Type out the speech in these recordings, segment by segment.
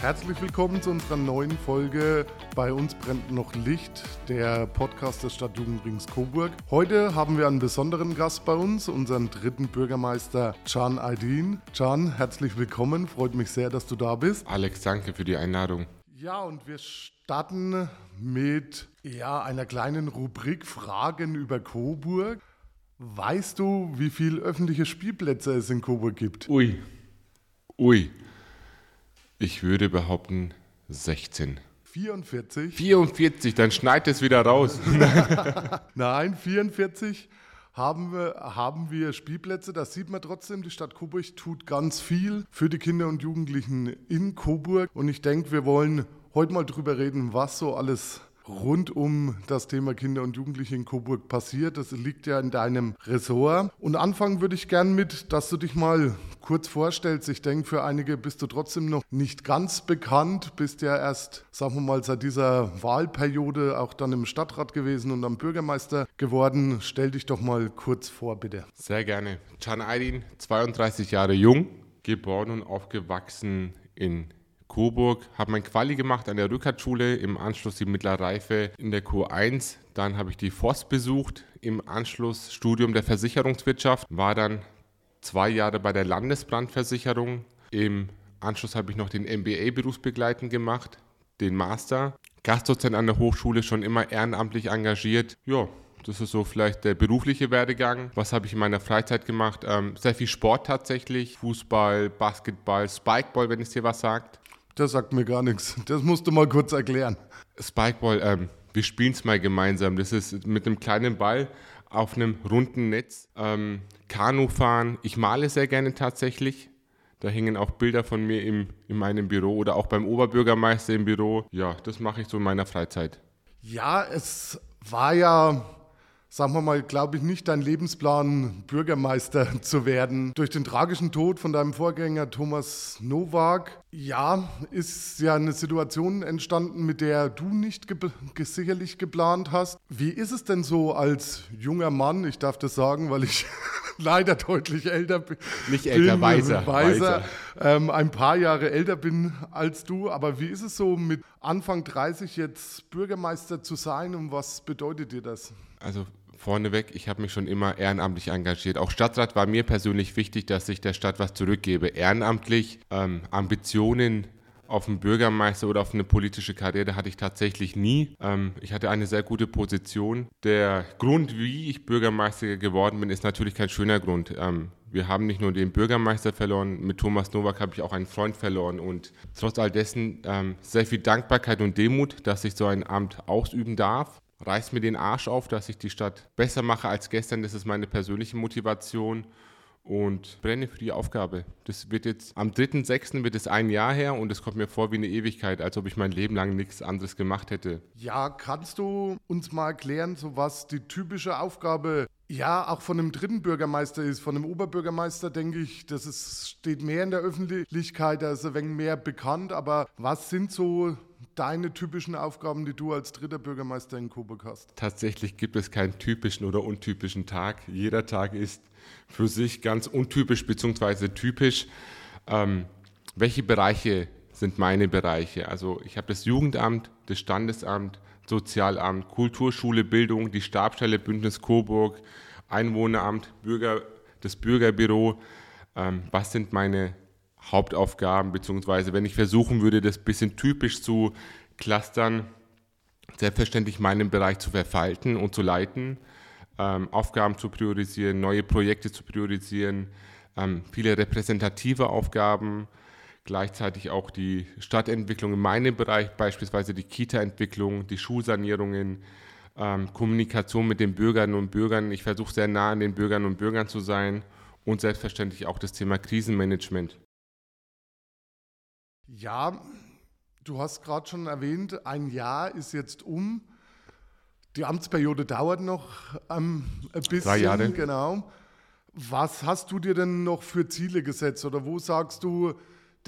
Herzlich willkommen zu unserer neuen Folge Bei uns brennt noch Licht, der Podcast des Stadtjugendrings Coburg. Heute haben wir einen besonderen Gast bei uns, unseren dritten Bürgermeister Can Aydin. Can, herzlich willkommen, freut mich sehr, dass du da bist. Alex, danke für die Einladung. Ja, und wir starten mit ja, einer kleinen Rubrik Fragen über Coburg. Weißt du, wie viele öffentliche Spielplätze es in Coburg gibt? Ui. Ui. Ich würde behaupten 16. 44? 44, dann schneid es wieder raus. Nein, 44 haben wir, haben wir Spielplätze. Das sieht man trotzdem. Die Stadt Coburg tut ganz viel für die Kinder und Jugendlichen in Coburg. Und ich denke, wir wollen heute mal drüber reden, was so alles rund um das Thema Kinder und Jugendliche in Coburg passiert. Das liegt ja in deinem Ressort. Und anfangen würde ich gern mit, dass du dich mal kurz vorstellst. Ich denke, für einige bist du trotzdem noch nicht ganz bekannt, bist ja erst, sagen wir mal, seit dieser Wahlperiode auch dann im Stadtrat gewesen und am Bürgermeister geworden. Stell dich doch mal kurz vor, bitte. Sehr gerne. Can Aydin, 32 Jahre jung, geboren und aufgewachsen in Coburg, habe mein Quali gemacht an der Rückertschule, im Anschluss die mittlere Reife in der Q1. Dann habe ich die FOS besucht, im Anschluss Studium der Versicherungswirtschaft, war dann zwei Jahre bei der Landesbrandversicherung. Im Anschluss habe ich noch den MBA berufsbegleitend gemacht, den Master. Gastdozent an der Hochschule, schon immer ehrenamtlich engagiert. Ja, das ist so vielleicht der berufliche Werdegang. Was habe ich in meiner Freizeit gemacht? Ähm, sehr viel Sport tatsächlich. Fußball, Basketball, Spikeball, wenn es dir was sagt. Das sagt mir gar nichts. Das musst du mal kurz erklären. Spikeball, ähm, wir spielen es mal gemeinsam. Das ist mit einem kleinen Ball auf einem runden Netz. Ähm, Kanu fahren. Ich male sehr gerne tatsächlich. Da hängen auch Bilder von mir im, in meinem Büro oder auch beim Oberbürgermeister im Büro. Ja, das mache ich so in meiner Freizeit. Ja, es war ja sagen wir mal, glaube ich, nicht dein Lebensplan, Bürgermeister zu werden. Durch den tragischen Tod von deinem Vorgänger Thomas Nowak, ja, ist ja eine Situation entstanden, mit der du nicht ge sicherlich geplant hast. Wie ist es denn so als junger Mann, ich darf das sagen, weil ich leider deutlich älter bin. Nicht älter, bin, weiser. weiser, weiser. Ähm, ein paar Jahre älter bin als du. Aber wie ist es so, mit Anfang 30 jetzt Bürgermeister zu sein und was bedeutet dir das? Also vorneweg, ich habe mich schon immer ehrenamtlich engagiert. Auch Stadtrat war mir persönlich wichtig, dass ich der Stadt was zurückgebe. Ehrenamtlich, ähm, Ambitionen auf einen Bürgermeister oder auf eine politische Karriere hatte ich tatsächlich nie. Ähm, ich hatte eine sehr gute Position. Der Grund, wie ich Bürgermeister geworden bin, ist natürlich kein schöner Grund. Ähm, wir haben nicht nur den Bürgermeister verloren, mit Thomas Nowak habe ich auch einen Freund verloren und trotz all dessen ähm, sehr viel Dankbarkeit und Demut, dass ich so ein Amt ausüben darf reißt mir den Arsch auf, dass ich die Stadt besser mache als gestern. Das ist meine persönliche Motivation und brenne für die Aufgabe. Das wird jetzt am 3.6. wird es ein Jahr her und es kommt mir vor wie eine Ewigkeit, als ob ich mein Leben lang nichts anderes gemacht hätte. Ja, kannst du uns mal erklären, so was die typische Aufgabe ja, auch von einem dritten Bürgermeister ist. Von einem Oberbürgermeister denke ich, das ist, steht mehr in der Öffentlichkeit, da ist ein wenig mehr bekannt. Aber was sind so deine typischen Aufgaben, die du als dritter Bürgermeister in Coburg hast? Tatsächlich gibt es keinen typischen oder untypischen Tag. Jeder Tag ist für sich ganz untypisch bzw. typisch. Ähm, welche Bereiche sind meine Bereiche? Also ich habe das Jugendamt, das Standesamt, Sozialamt, Kulturschule, Bildung, die Stabstelle Bündnis Coburg, Einwohneramt, Bürger, das Bürgerbüro. Ähm, was sind meine Hauptaufgaben, beziehungsweise wenn ich versuchen würde, das bisschen typisch zu clustern, selbstverständlich meinen Bereich zu verfalten und zu leiten, ähm, Aufgaben zu priorisieren, neue Projekte zu priorisieren, ähm, viele repräsentative Aufgaben, gleichzeitig auch die Stadtentwicklung in meinem Bereich, beispielsweise die Kita-Entwicklung, die Schulsanierungen, ähm, Kommunikation mit den Bürgerinnen und Bürgern. Ich versuche sehr nah an den Bürgerinnen und Bürgern zu sein und selbstverständlich auch das Thema Krisenmanagement. Ja, du hast gerade schon erwähnt, ein Jahr ist jetzt um. Die Amtsperiode dauert noch ähm, ein bisschen. Drei Jahre. Genau. Was hast du dir denn noch für Ziele gesetzt oder wo sagst du,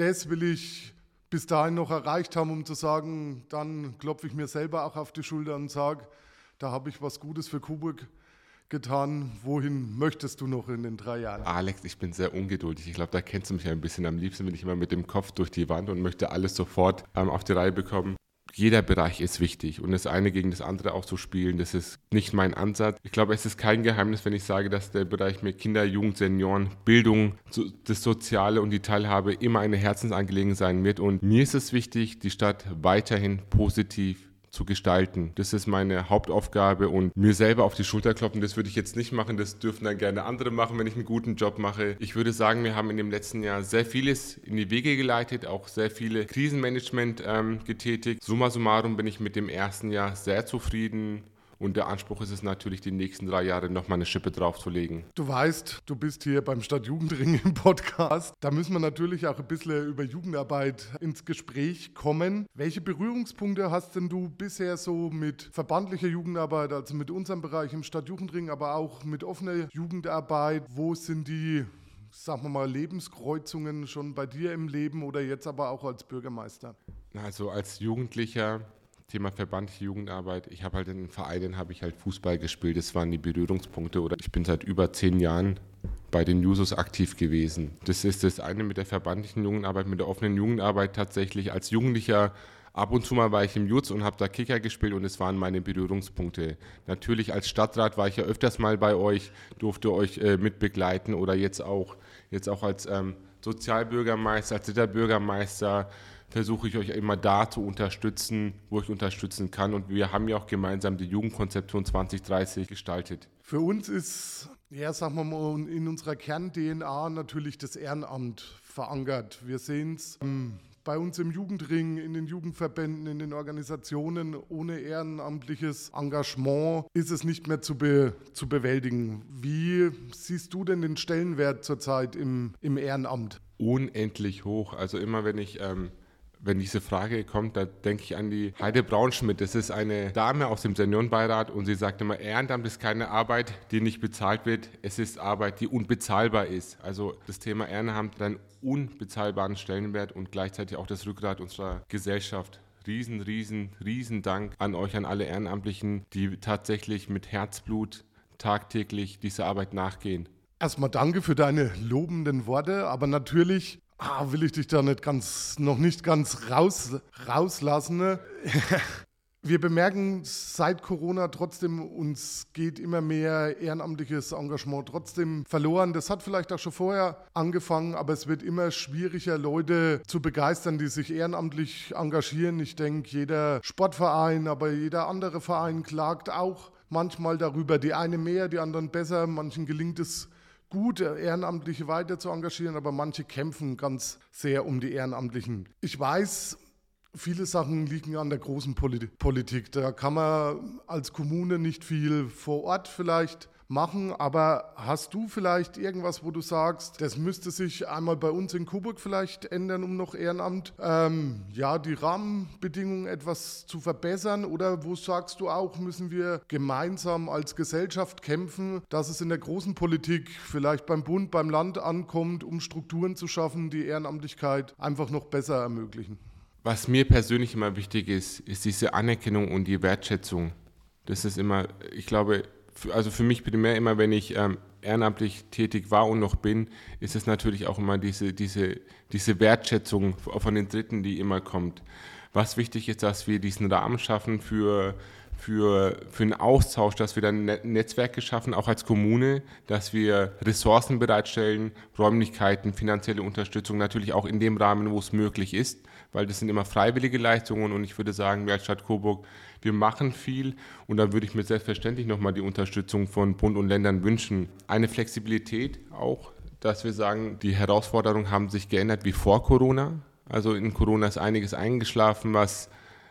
das will ich bis dahin noch erreicht haben, um zu sagen, dann klopfe ich mir selber auch auf die Schulter und sage, da habe ich was Gutes für Coburg getan. Wohin möchtest du noch in den drei Jahren? Alex, ich bin sehr ungeduldig. Ich glaube, da kennst du mich ein bisschen. Am liebsten bin ich immer mit dem Kopf durch die Wand und möchte alles sofort ähm, auf die Reihe bekommen jeder Bereich ist wichtig und das eine gegen das andere auch zu spielen, das ist nicht mein Ansatz. Ich glaube, es ist kein Geheimnis, wenn ich sage, dass der Bereich mit Kinder, Jugend, Senioren, Bildung, das Soziale und die Teilhabe immer eine Herzensangelegenheit sein wird und mir ist es wichtig, die Stadt weiterhin positiv zu gestalten. Das ist meine Hauptaufgabe und mir selber auf die Schulter klopfen, das würde ich jetzt nicht machen, das dürfen dann gerne andere machen, wenn ich einen guten Job mache. Ich würde sagen, wir haben in dem letzten Jahr sehr vieles in die Wege geleitet, auch sehr viele Krisenmanagement ähm, getätigt. Summa summarum bin ich mit dem ersten Jahr sehr zufrieden und der Anspruch ist es natürlich, die nächsten drei Jahre nochmal eine Schippe draufzulegen. Du weißt, du bist hier beim Stadtjugendring im Podcast. Da müssen wir natürlich auch ein bisschen über Jugendarbeit ins Gespräch kommen. Welche Berührungspunkte hast denn du bisher so mit verbandlicher Jugendarbeit, also mit unserem Bereich im Stadtjugendring, aber auch mit offener Jugendarbeit? Wo sind die sagen wir mal, Lebenskreuzungen schon bei dir im Leben oder jetzt aber auch als Bürgermeister? Also als Jugendlicher Thema verbandliche Jugendarbeit. Ich habe halt in Vereinen habe ich halt Fußball gespielt. Das waren die Berührungspunkte. Oder ich bin seit über zehn Jahren bei den Jusos aktiv gewesen. Das ist das eine mit der verbandlichen Jugendarbeit, mit der offenen Jugendarbeit tatsächlich. Als Jugendlicher ab und zu mal war ich im Jutz und habe da Kicker gespielt und es waren meine Berührungspunkte. Natürlich als Stadtrat war ich ja öfters mal bei euch, durfte euch äh, mitbegleiten oder jetzt auch, jetzt auch als ähm, Sozialbürgermeister, als Bürgermeister versuche ich euch immer da zu unterstützen, wo ich unterstützen kann. Und wir haben ja auch gemeinsam die Jugendkonzeption 2030 gestaltet. Für uns ist, ja, sagen wir mal, in unserer Kern-DNA natürlich das Ehrenamt verankert. Wir sehen es ähm, bei uns im Jugendring, in den Jugendverbänden, in den Organisationen. Ohne ehrenamtliches Engagement ist es nicht mehr zu, be, zu bewältigen. Wie siehst du denn den Stellenwert zurzeit im, im Ehrenamt? Unendlich hoch. Also immer wenn ich ähm, wenn diese Frage kommt, da denke ich an die Heide Braunschmidt. Das ist eine Dame aus dem Seniorenbeirat und sie sagt immer, Ehrenamt ist keine Arbeit, die nicht bezahlt wird. Es ist Arbeit, die unbezahlbar ist. Also das Thema Ehrenamt hat einen unbezahlbaren Stellenwert und gleichzeitig auch das Rückgrat unserer Gesellschaft. Riesen, riesen, riesen Dank an euch, an alle Ehrenamtlichen, die tatsächlich mit Herzblut tagtäglich dieser Arbeit nachgehen. Erstmal danke für deine lobenden Worte, aber natürlich ah, will ich dich da nicht ganz, noch nicht ganz raus, rauslassen. Wir bemerken seit Corona trotzdem, uns geht immer mehr ehrenamtliches Engagement trotzdem verloren. Das hat vielleicht auch schon vorher angefangen, aber es wird immer schwieriger, Leute zu begeistern, die sich ehrenamtlich engagieren. Ich denke, jeder Sportverein, aber jeder andere Verein klagt auch manchmal darüber. Die eine mehr, die anderen besser. Manchen gelingt es gut, Ehrenamtliche weiter zu engagieren, aber manche kämpfen ganz sehr um die Ehrenamtlichen. Ich weiß, viele Sachen liegen an der großen Politik. Da kann man als Kommune nicht viel vor Ort vielleicht machen. Aber hast du vielleicht irgendwas, wo du sagst, das müsste sich einmal bei uns in Coburg vielleicht ändern, um noch Ehrenamt, ähm, ja, die Rahmenbedingungen etwas zu verbessern? Oder wo sagst du auch, müssen wir gemeinsam als Gesellschaft kämpfen, dass es in der großen Politik vielleicht beim Bund, beim Land ankommt, um Strukturen zu schaffen, die Ehrenamtlichkeit einfach noch besser ermöglichen? Was mir persönlich immer wichtig ist, ist diese Anerkennung und die Wertschätzung. Das ist immer, ich glaube, also für mich primär immer, wenn ich ähm, ehrenamtlich tätig war und noch bin, ist es natürlich auch immer diese, diese, diese Wertschätzung von den Dritten, die immer kommt. Was wichtig ist, dass wir diesen Rahmen schaffen für, für, für einen Austausch, dass wir dann Netzwerke schaffen, auch als Kommune, dass wir Ressourcen bereitstellen, Räumlichkeiten, finanzielle Unterstützung, natürlich auch in dem Rahmen, wo es möglich ist, weil das sind immer freiwillige Leistungen und ich würde sagen, wir als Stadt Coburg wir machen viel und da würde ich mir selbstverständlich nochmal die Unterstützung von Bund und Ländern wünschen. Eine Flexibilität auch, dass wir sagen, die Herausforderungen haben sich geändert wie vor Corona. Also in Corona ist einiges eingeschlafen, was,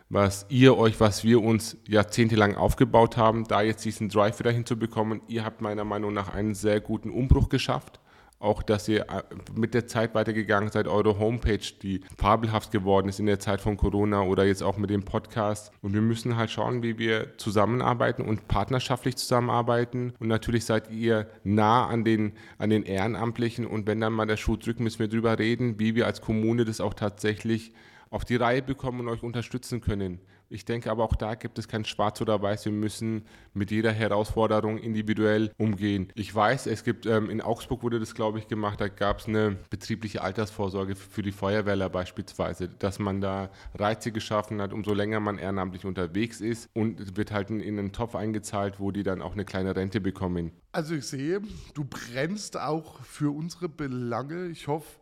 was ihr euch, was wir uns jahrzehntelang aufgebaut haben, da jetzt diesen Drive wieder hinzubekommen. Ihr habt meiner Meinung nach einen sehr guten Umbruch geschafft auch, dass ihr äh, mit der Zeit weitergegangen seid, eure Homepage, die fabelhaft geworden ist in der Zeit von Corona oder jetzt auch mit dem Podcast. Und wir müssen halt schauen, wie wir zusammenarbeiten und partnerschaftlich zusammenarbeiten. Und natürlich seid ihr nah an den, an den Ehrenamtlichen. Und wenn dann mal der Schuh drückt, müssen wir darüber reden, wie wir als Kommune das auch tatsächlich auf die Reihe bekommen und euch unterstützen können. Ich denke aber auch da gibt es kein Schwarz oder Weiß. Wir müssen mit jeder Herausforderung individuell umgehen. Ich weiß, es gibt ähm, in Augsburg wurde das, glaube ich, gemacht. Da gab es eine betriebliche Altersvorsorge für die Feuerwehrler beispielsweise, dass man da Reize geschaffen hat, umso länger man ehrenamtlich unterwegs ist und wird halt in einen Topf eingezahlt, wo die dann auch eine kleine Rente bekommen. Also ich sehe, du brennst auch für unsere Belange. Ich hoffe,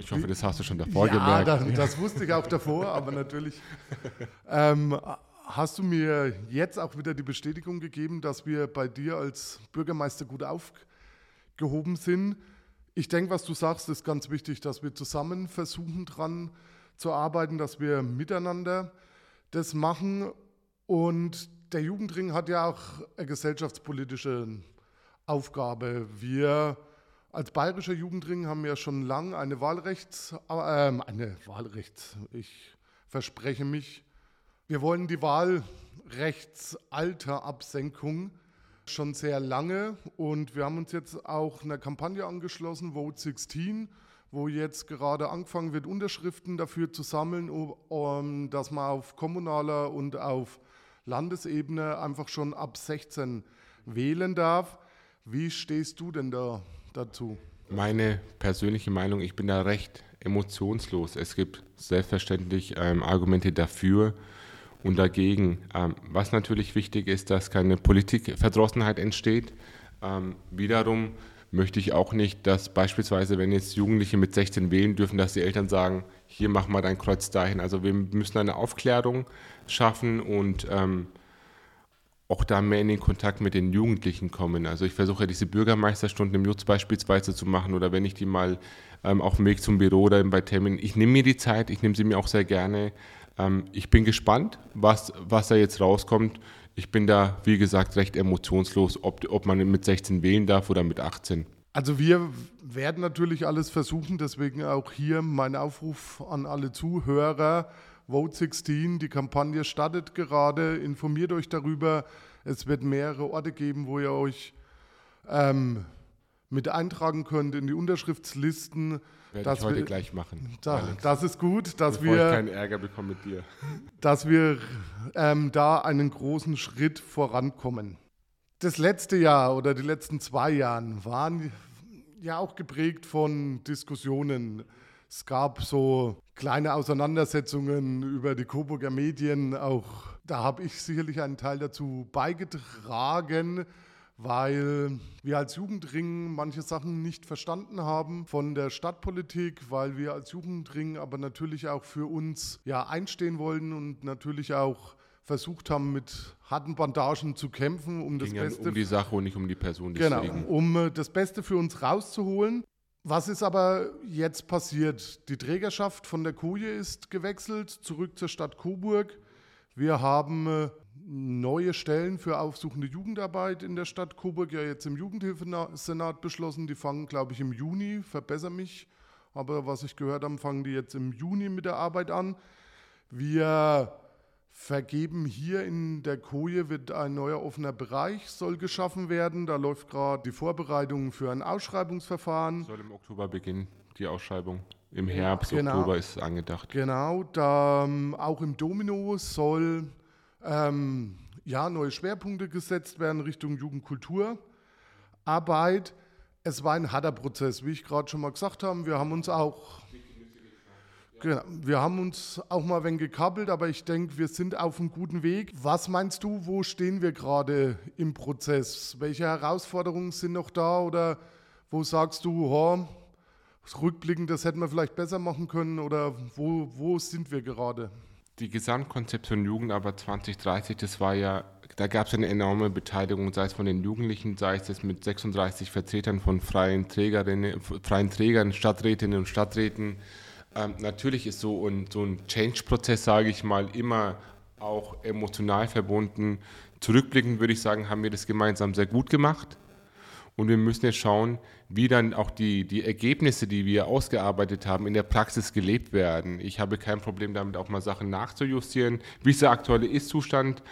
ich hoffe, das hast du schon davor ja, gemerkt. Das, das wusste ich auch davor, aber natürlich ähm, hast du mir jetzt auch wieder die Bestätigung gegeben, dass wir bei dir als Bürgermeister gut aufgehoben sind. Ich denke, was du sagst, ist ganz wichtig, dass wir zusammen versuchen, dran zu arbeiten, dass wir miteinander das machen. Und der Jugendring hat ja auch eine gesellschaftspolitische Aufgabe. Wir als bayerischer Jugendring haben wir schon lange eine Wahlrechts, äh, eine Wahlrechts, ich verspreche mich. Wir wollen die Wahlrechtsalterabsenkung schon sehr lange und wir haben uns jetzt auch einer Kampagne angeschlossen, Vote 16, wo jetzt gerade angefangen wird, Unterschriften dafür zu sammeln, um, dass man auf kommunaler und auf Landesebene einfach schon ab 16 wählen darf. Wie stehst du denn da dazu? Meine persönliche Meinung, ich bin da recht emotionslos. Es gibt selbstverständlich ähm, Argumente dafür und dagegen. Ähm, was natürlich wichtig ist, dass keine Politikverdrossenheit entsteht. Ähm, wiederum möchte ich auch nicht, dass beispielsweise, wenn jetzt Jugendliche mit 16 wählen dürfen, dass die Eltern sagen, hier mach mal dein Kreuz dahin. Also wir müssen eine Aufklärung schaffen und ähm, auch da mehr in den Kontakt mit den Jugendlichen kommen. Also ich versuche diese Bürgermeisterstunden im Jutz beispielsweise zu machen oder wenn ich die mal ähm, auf dem Weg zum Büro oder bei Terminen, ich nehme mir die Zeit, ich nehme sie mir auch sehr gerne. Ähm, ich bin gespannt, was, was da jetzt rauskommt. Ich bin da, wie gesagt, recht emotionslos, ob, ob man mit 16 wählen darf oder mit 18. Also wir werden natürlich alles versuchen, deswegen auch hier mein Aufruf an alle Zuhörer. Vote 16, die Kampagne startet gerade, informiert euch darüber. Es wird mehrere Orte geben, wo ihr euch ähm, mit eintragen könnt in die Unterschriftslisten. Werde ich heute wir, gleich machen. Da, das ist gut, dass Bevor wir ich keinen Ärger bekomme mit dir. Dass wir ähm, da einen großen Schritt vorankommen. Das letzte Jahr oder die letzten zwei Jahre waren ja auch geprägt von Diskussionen es gab so kleine Auseinandersetzungen über die Coburger Medien. Auch da habe ich sicherlich einen Teil dazu beigetragen, weil wir als Jugendring manche Sachen nicht verstanden haben von der Stadtpolitik, weil wir als Jugendring aber natürlich auch für uns ja einstehen wollen und natürlich auch versucht haben, mit harten Bandagen zu kämpfen, um Ging das Beste. Um die Sache und nicht um die Person. Genau, um das Beste für uns rauszuholen. Was ist aber jetzt passiert? Die Trägerschaft von der Koje ist gewechselt, zurück zur Stadt Coburg. Wir haben äh, neue Stellen für aufsuchende Jugendarbeit in der Stadt Coburg ja jetzt im Jugendhilfesenat beschlossen. Die fangen, glaube ich, im Juni, verbessere mich. Aber was ich gehört habe, fangen die jetzt im Juni mit der Arbeit an. Wir vergeben. Hier in der Koje wird ein neuer offener Bereich, soll geschaffen werden. Da läuft gerade die Vorbereitung für ein Ausschreibungsverfahren. Soll im Oktober beginnen, die Ausschreibung. Im Herbst, genau. Oktober ist angedacht. Genau, da ähm, auch im Domino soll ähm, ja, neue Schwerpunkte gesetzt werden Richtung Jugendkulturarbeit. Es war ein harter Prozess, wie ich gerade schon mal gesagt habe. Wir haben uns auch Genau. Wir haben uns auch mal wenig gekabbelt, aber ich denke, wir sind auf einem guten Weg. Was meinst du, wo stehen wir gerade im Prozess? Welche Herausforderungen sind noch da oder wo sagst du, oh, rückblickend, das hätten wir vielleicht besser machen können oder wo, wo sind wir gerade? Die Gesamtkonzeption Jugendarbeit 2030, das war ja, da gab es eine enorme Beteiligung, sei es von den Jugendlichen, sei es mit 36 Vertretern von freien Trägerinnen, freien Trägern, Stadträtinnen und Stadträten ähm, natürlich ist so ein, so ein Change-Prozess, sage ich mal, immer auch emotional verbunden. Zurückblickend würde ich sagen, haben wir das gemeinsam sehr gut gemacht. Und wir müssen jetzt schauen, wie dann auch die, die Ergebnisse, die wir ausgearbeitet haben, in der Praxis gelebt werden. Ich habe kein Problem damit, auch mal Sachen nachzujustieren. Wie ist der aktuelle Ist-Zustand?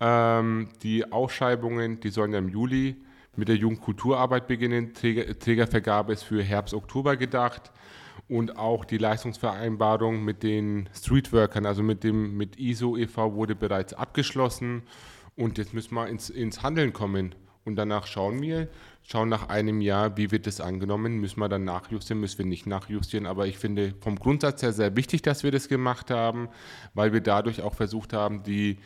Ähm, die Ausschreibungen, die sollen ja im Juli mit der Jugendkulturarbeit beginnen. Träger, Trägervergabe ist für Herbst, Oktober gedacht. Und auch die Leistungsvereinbarung mit den Streetworkern, also mit dem mit ISO e.V. wurde bereits abgeschlossen. Und jetzt müssen wir ins, ins Handeln kommen. Und danach schauen wir, schauen nach einem Jahr, wie wird das angenommen, müssen wir dann nachjustieren, müssen wir nicht nachjustieren. Aber ich finde vom Grundsatz her sehr wichtig, dass wir das gemacht haben, weil wir dadurch auch versucht haben, die,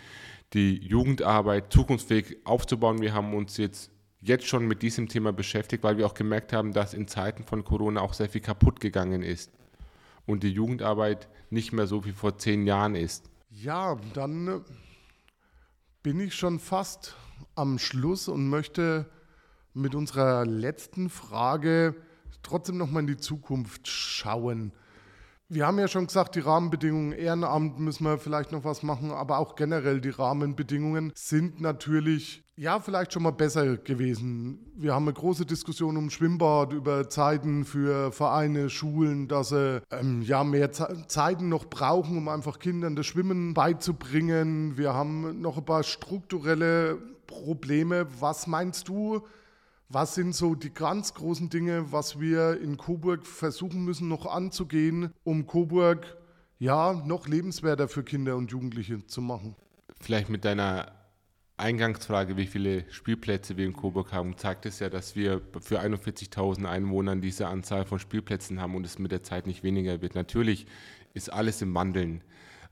die Jugendarbeit zukunftsfähig aufzubauen. Wir haben uns jetzt jetzt schon mit diesem Thema beschäftigt, weil wir auch gemerkt haben, dass in Zeiten von Corona auch sehr viel kaputt gegangen ist und die Jugendarbeit nicht mehr so wie vor zehn Jahren ist. Ja, dann äh, bin ich schon fast am Schluss und möchte mit unserer letzten Frage trotzdem noch mal in die Zukunft schauen. Wir haben ja schon gesagt, die Rahmenbedingungen, Ehrenamt müssen wir vielleicht noch was machen, aber auch generell die Rahmenbedingungen sind natürlich, ja, vielleicht schon mal besser gewesen. Wir haben eine große Diskussion um Schwimmbad, über Zeiten für Vereine, Schulen, dass sie ähm, ja mehr Ze Zeiten noch brauchen, um einfach Kindern das Schwimmen beizubringen. Wir haben noch ein paar strukturelle Probleme. Was meinst du? Was sind so die ganz großen Dinge, was wir in Coburg versuchen müssen noch anzugehen, um Coburg ja noch lebenswerter für Kinder und Jugendliche zu machen? Vielleicht mit deiner Eingangsfrage, wie viele Spielplätze wir in Coburg haben, zeigt es ja, dass wir für 41.000 Einwohner diese Anzahl von Spielplätzen haben und es mit der Zeit nicht weniger wird. Natürlich ist alles im Wandeln.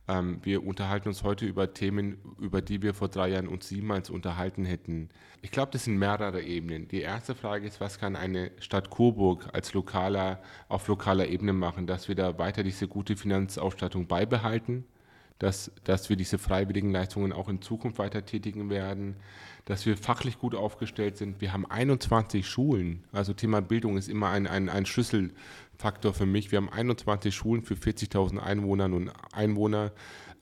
Ähm, wir unterhalten uns heute über Themen, über die wir vor drei Jahren uns niemals unterhalten hätten. Ich glaube, das sind mehrere Ebenen. Die erste Frage ist, was kann eine Stadt Coburg als lokaler, auf lokaler Ebene machen, dass wir da weiter diese gute Finanzausstattung beibehalten, dass, dass wir diese freiwilligen Leistungen auch in Zukunft weiter tätigen werden, dass wir fachlich gut aufgestellt sind. Wir haben 21 Schulen. Also Thema Bildung ist immer ein, ein, ein Schlüsselfaktor für mich. Wir haben 21 Schulen für 40.000 Einwohnerinnen und Einwohner,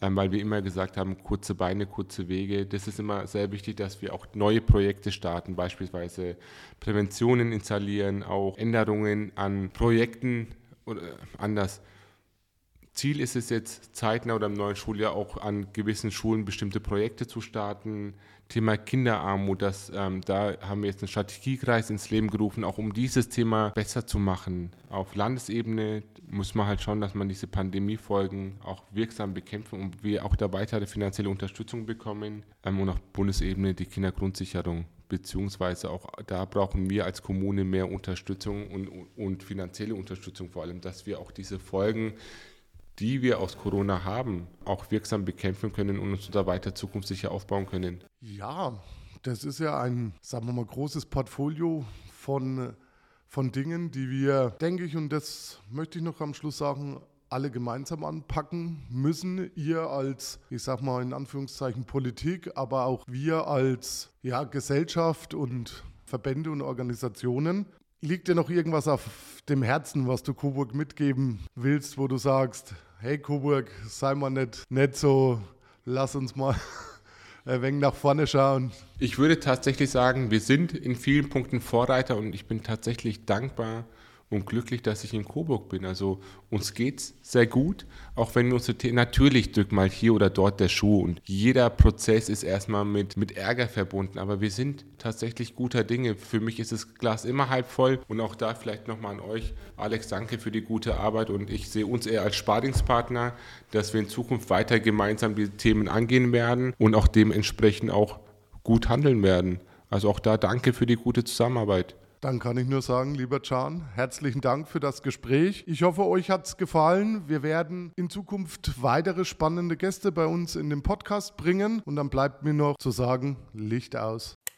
ähm, weil wir immer gesagt haben, kurze Beine, kurze Wege. Das ist immer sehr wichtig, dass wir auch neue Projekte starten, beispielsweise Präventionen installieren, auch Änderungen an Projekten oder anders. Ziel ist es jetzt, zeitnah oder im neuen Schuljahr auch an gewissen Schulen bestimmte Projekte zu starten. Thema Kinderarmut, das, ähm, da haben wir jetzt einen Strategiekreis ins Leben gerufen, auch um dieses Thema besser zu machen. Auf Landesebene muss man halt schauen, dass man diese Pandemiefolgen auch wirksam bekämpfen und wir auch da weitere finanzielle Unterstützung bekommen. Ähm, und auf Bundesebene die Kindergrundsicherung beziehungsweise auch da brauchen wir als Kommune mehr Unterstützung und, und finanzielle Unterstützung vor allem, dass wir auch diese Folgen die wir aus Corona haben, auch wirksam bekämpfen können und uns da weiter zukunftssicher aufbauen können. Ja, das ist ja ein, sagen wir mal, großes Portfolio von, von Dingen, die wir, denke ich, und das möchte ich noch am Schluss sagen, alle gemeinsam anpacken müssen. Ihr als, ich sag mal in Anführungszeichen Politik, aber auch wir als ja, Gesellschaft und Verbände und Organisationen. Liegt dir noch irgendwas auf dem Herzen, was du Coburg mitgeben willst, wo du sagst, hey Coburg, sei mal nicht, nicht so, lass uns mal ein wenig nach vorne schauen. Ich würde tatsächlich sagen, wir sind in vielen Punkten Vorreiter und ich bin tatsächlich dankbar, und glücklich, dass ich in Coburg bin. Also uns geht es sehr gut, auch wenn wir uns natürlich drückt mal hier oder dort der Schuh und jeder Prozess ist erstmal mit, mit Ärger verbunden, aber wir sind tatsächlich guter Dinge. Für mich ist das Glas immer halb voll und auch da vielleicht nochmal an euch. Alex, danke für die gute Arbeit und ich sehe uns eher als Sparingspartner, dass wir in Zukunft weiter gemeinsam die Themen angehen werden und auch dementsprechend auch gut handeln werden. Also auch da danke für die gute Zusammenarbeit. Dann kann ich nur sagen, lieber Can, herzlichen Dank für das Gespräch. Ich hoffe, euch hat es gefallen. Wir werden in Zukunft weitere spannende Gäste bei uns in den Podcast bringen. Und dann bleibt mir noch zu sagen, Licht aus.